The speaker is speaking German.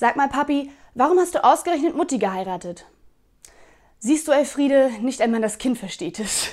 Sag mal, Papi, warum hast du ausgerechnet Mutti geheiratet? Siehst du, Elfriede, nicht einmal das Kind versteht es.